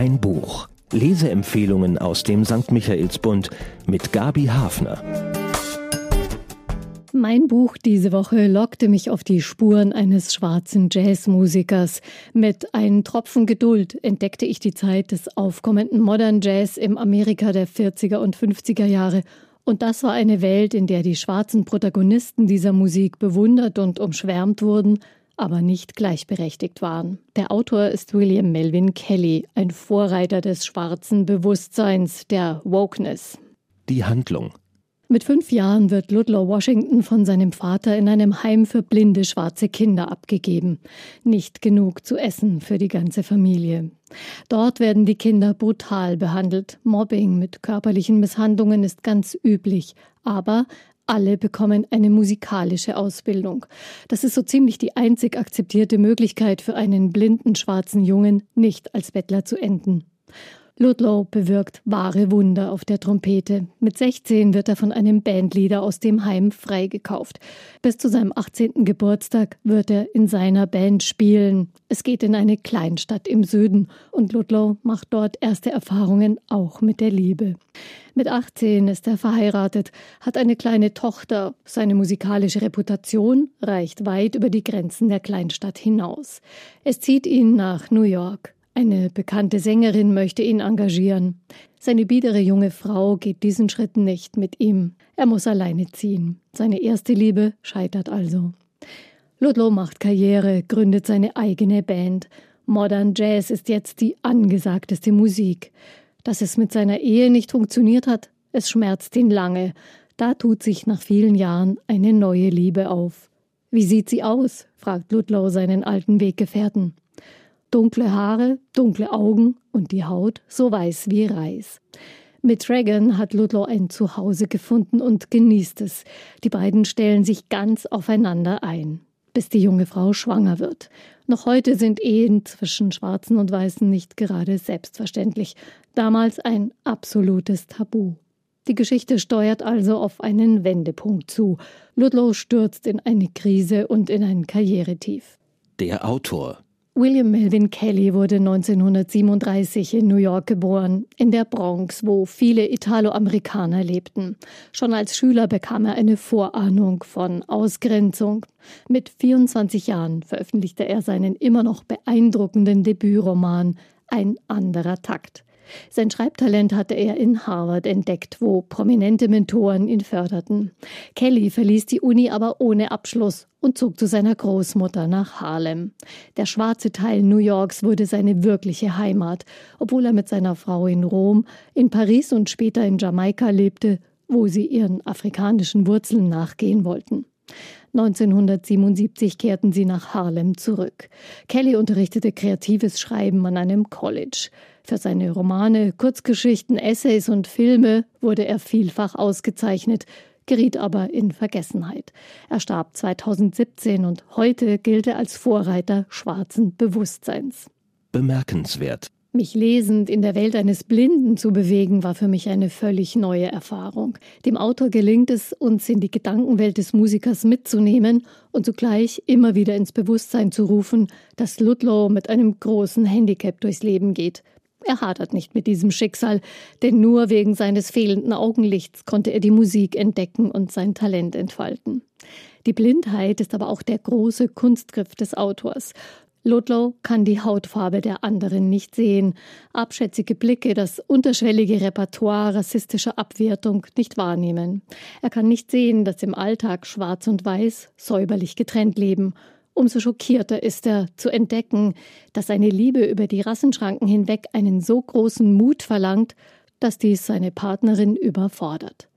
Ein Buch. Leseempfehlungen aus dem St. Michaelsbund mit Gabi Hafner. Mein Buch diese Woche lockte mich auf die Spuren eines schwarzen Jazzmusikers. Mit einem Tropfen Geduld entdeckte ich die Zeit des aufkommenden Modern Jazz im Amerika der 40er und 50er Jahre. Und das war eine Welt, in der die schwarzen Protagonisten dieser Musik bewundert und umschwärmt wurden, aber nicht gleichberechtigt waren. Der Autor ist William Melvin Kelly, ein Vorreiter des schwarzen Bewusstseins, der Wokeness. Die Handlung. Mit fünf Jahren wird Ludlow Washington von seinem Vater in einem Heim für blinde schwarze Kinder abgegeben. Nicht genug zu essen für die ganze Familie. Dort werden die Kinder brutal behandelt. Mobbing mit körperlichen Misshandlungen ist ganz üblich. Aber alle bekommen eine musikalische Ausbildung. Das ist so ziemlich die einzig akzeptierte Möglichkeit für einen blinden schwarzen Jungen, nicht als Bettler zu enden. Ludlow bewirkt wahre Wunder auf der Trompete. Mit 16 wird er von einem Bandleader aus dem Heim freigekauft. Bis zu seinem 18. Geburtstag wird er in seiner Band spielen. Es geht in eine Kleinstadt im Süden und Ludlow macht dort erste Erfahrungen auch mit der Liebe. Mit 18 ist er verheiratet, hat eine kleine Tochter. Seine musikalische Reputation reicht weit über die Grenzen der Kleinstadt hinaus. Es zieht ihn nach New York. Eine bekannte Sängerin möchte ihn engagieren. Seine biedere junge Frau geht diesen Schritt nicht mit ihm. Er muss alleine ziehen. Seine erste Liebe scheitert also. Ludlow macht Karriere, gründet seine eigene Band. Modern Jazz ist jetzt die angesagteste Musik. Dass es mit seiner Ehe nicht funktioniert hat, es schmerzt ihn lange. Da tut sich nach vielen Jahren eine neue Liebe auf. Wie sieht sie aus? fragt Ludlow seinen alten Weggefährten. Dunkle Haare, dunkle Augen und die Haut so weiß wie Reis. Mit Dragon hat Ludlow ein Zuhause gefunden und genießt es. Die beiden stellen sich ganz aufeinander ein, bis die junge Frau schwanger wird. Noch heute sind Ehen zwischen Schwarzen und Weißen nicht gerade selbstverständlich. Damals ein absolutes Tabu. Die Geschichte steuert also auf einen Wendepunkt zu. Ludlow stürzt in eine Krise und in ein Karrieretief. Der Autor William Melvin Kelly wurde 1937 in New York geboren, in der Bronx, wo viele Italoamerikaner lebten. Schon als Schüler bekam er eine Vorahnung von Ausgrenzung. Mit 24 Jahren veröffentlichte er seinen immer noch beeindruckenden Debütroman Ein anderer Takt. Sein Schreibtalent hatte er in Harvard entdeckt, wo prominente Mentoren ihn förderten. Kelly verließ die Uni aber ohne Abschluss und zog zu seiner Großmutter nach Harlem. Der schwarze Teil New Yorks wurde seine wirkliche Heimat, obwohl er mit seiner Frau in Rom, in Paris und später in Jamaika lebte, wo sie ihren afrikanischen Wurzeln nachgehen wollten. 1977 kehrten sie nach Harlem zurück. Kelly unterrichtete kreatives Schreiben an einem College. Für seine Romane, Kurzgeschichten, Essays und Filme wurde er vielfach ausgezeichnet, geriet aber in Vergessenheit. Er starb 2017 und heute gilt er als Vorreiter schwarzen Bewusstseins. Bemerkenswert. Mich lesend in der Welt eines Blinden zu bewegen, war für mich eine völlig neue Erfahrung. Dem Autor gelingt es, uns in die Gedankenwelt des Musikers mitzunehmen und zugleich immer wieder ins Bewusstsein zu rufen, dass Ludlow mit einem großen Handicap durchs Leben geht. Er hadert nicht mit diesem Schicksal, denn nur wegen seines fehlenden Augenlichts konnte er die Musik entdecken und sein Talent entfalten. Die Blindheit ist aber auch der große Kunstgriff des Autors. Ludlow kann die Hautfarbe der anderen nicht sehen, abschätzige Blicke, das unterschwellige Repertoire rassistischer Abwertung nicht wahrnehmen. Er kann nicht sehen, dass im Alltag Schwarz und Weiß säuberlich getrennt leben. Umso schockierter ist er zu entdecken, dass seine Liebe über die Rassenschranken hinweg einen so großen Mut verlangt, dass dies seine Partnerin überfordert.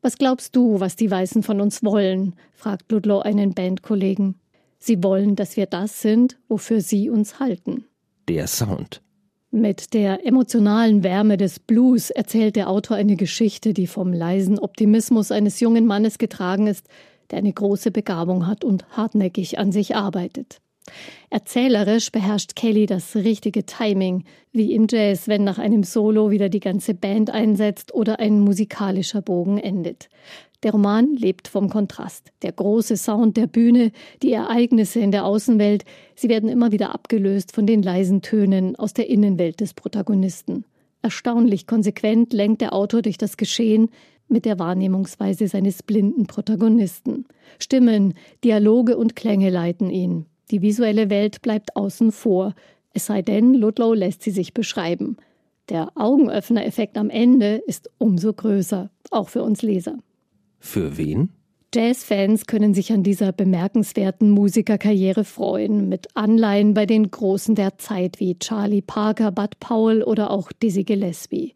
Was glaubst du, was die Weißen von uns wollen? fragt Ludlow einen Bandkollegen. Sie wollen, dass wir das sind, wofür sie uns halten. Der Sound. Mit der emotionalen Wärme des Blues erzählt der Autor eine Geschichte, die vom leisen Optimismus eines jungen Mannes getragen ist, der eine große Begabung hat und hartnäckig an sich arbeitet. Erzählerisch beherrscht Kelly das richtige Timing, wie im Jazz, wenn nach einem Solo wieder die ganze Band einsetzt oder ein musikalischer Bogen endet. Der Roman lebt vom Kontrast. Der große Sound der Bühne, die Ereignisse in der Außenwelt, sie werden immer wieder abgelöst von den leisen Tönen aus der Innenwelt des Protagonisten. Erstaunlich konsequent lenkt der Autor durch das Geschehen mit der Wahrnehmungsweise seines blinden Protagonisten. Stimmen, Dialoge und Klänge leiten ihn. Die visuelle Welt bleibt außen vor, es sei denn, Ludlow lässt sie sich beschreiben. Der Augenöffner-Effekt am Ende ist umso größer, auch für uns Leser. Für wen? Jazzfans können sich an dieser bemerkenswerten Musikerkarriere freuen, mit Anleihen bei den Großen der Zeit wie Charlie Parker, Bud Powell oder auch Dizzy Gillespie.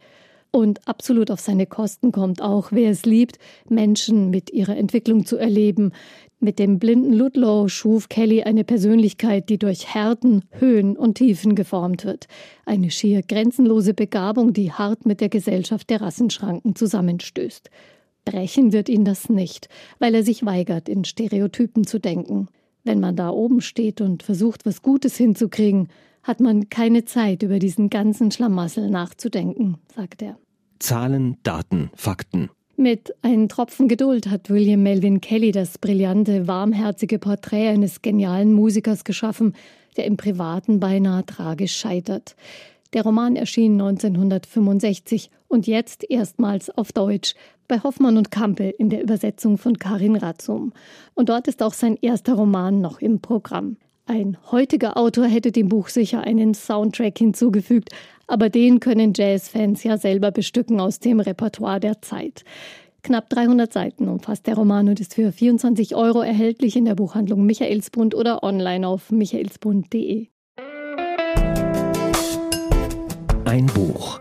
Und absolut auf seine Kosten kommt auch, wer es liebt, Menschen mit ihrer Entwicklung zu erleben. Mit dem blinden Ludlow schuf Kelly eine Persönlichkeit, die durch Härten, Höhen und Tiefen geformt wird. Eine schier grenzenlose Begabung, die hart mit der Gesellschaft der Rassenschranken zusammenstößt. Brechen wird ihn das nicht, weil er sich weigert, in Stereotypen zu denken. Wenn man da oben steht und versucht, was Gutes hinzukriegen, hat man keine Zeit, über diesen ganzen Schlamassel nachzudenken, sagt er. Zahlen, Daten, Fakten. Mit einem Tropfen Geduld hat William Melvin Kelly das brillante, warmherzige Porträt eines genialen Musikers geschaffen, der im Privaten beinahe tragisch scheitert. Der Roman erschien 1965 und jetzt erstmals auf Deutsch bei Hoffmann und Kampel in der Übersetzung von Karin Ratzum. Und dort ist auch sein erster Roman noch im Programm. Ein heutiger Autor hätte dem Buch sicher einen Soundtrack hinzugefügt, aber den können Jazzfans ja selber bestücken aus dem Repertoire der Zeit. Knapp 300 Seiten umfasst der Roman und ist für 24 Euro erhältlich in der Buchhandlung Michaelsbund oder online auf michaelsbund.de. Ein Buch.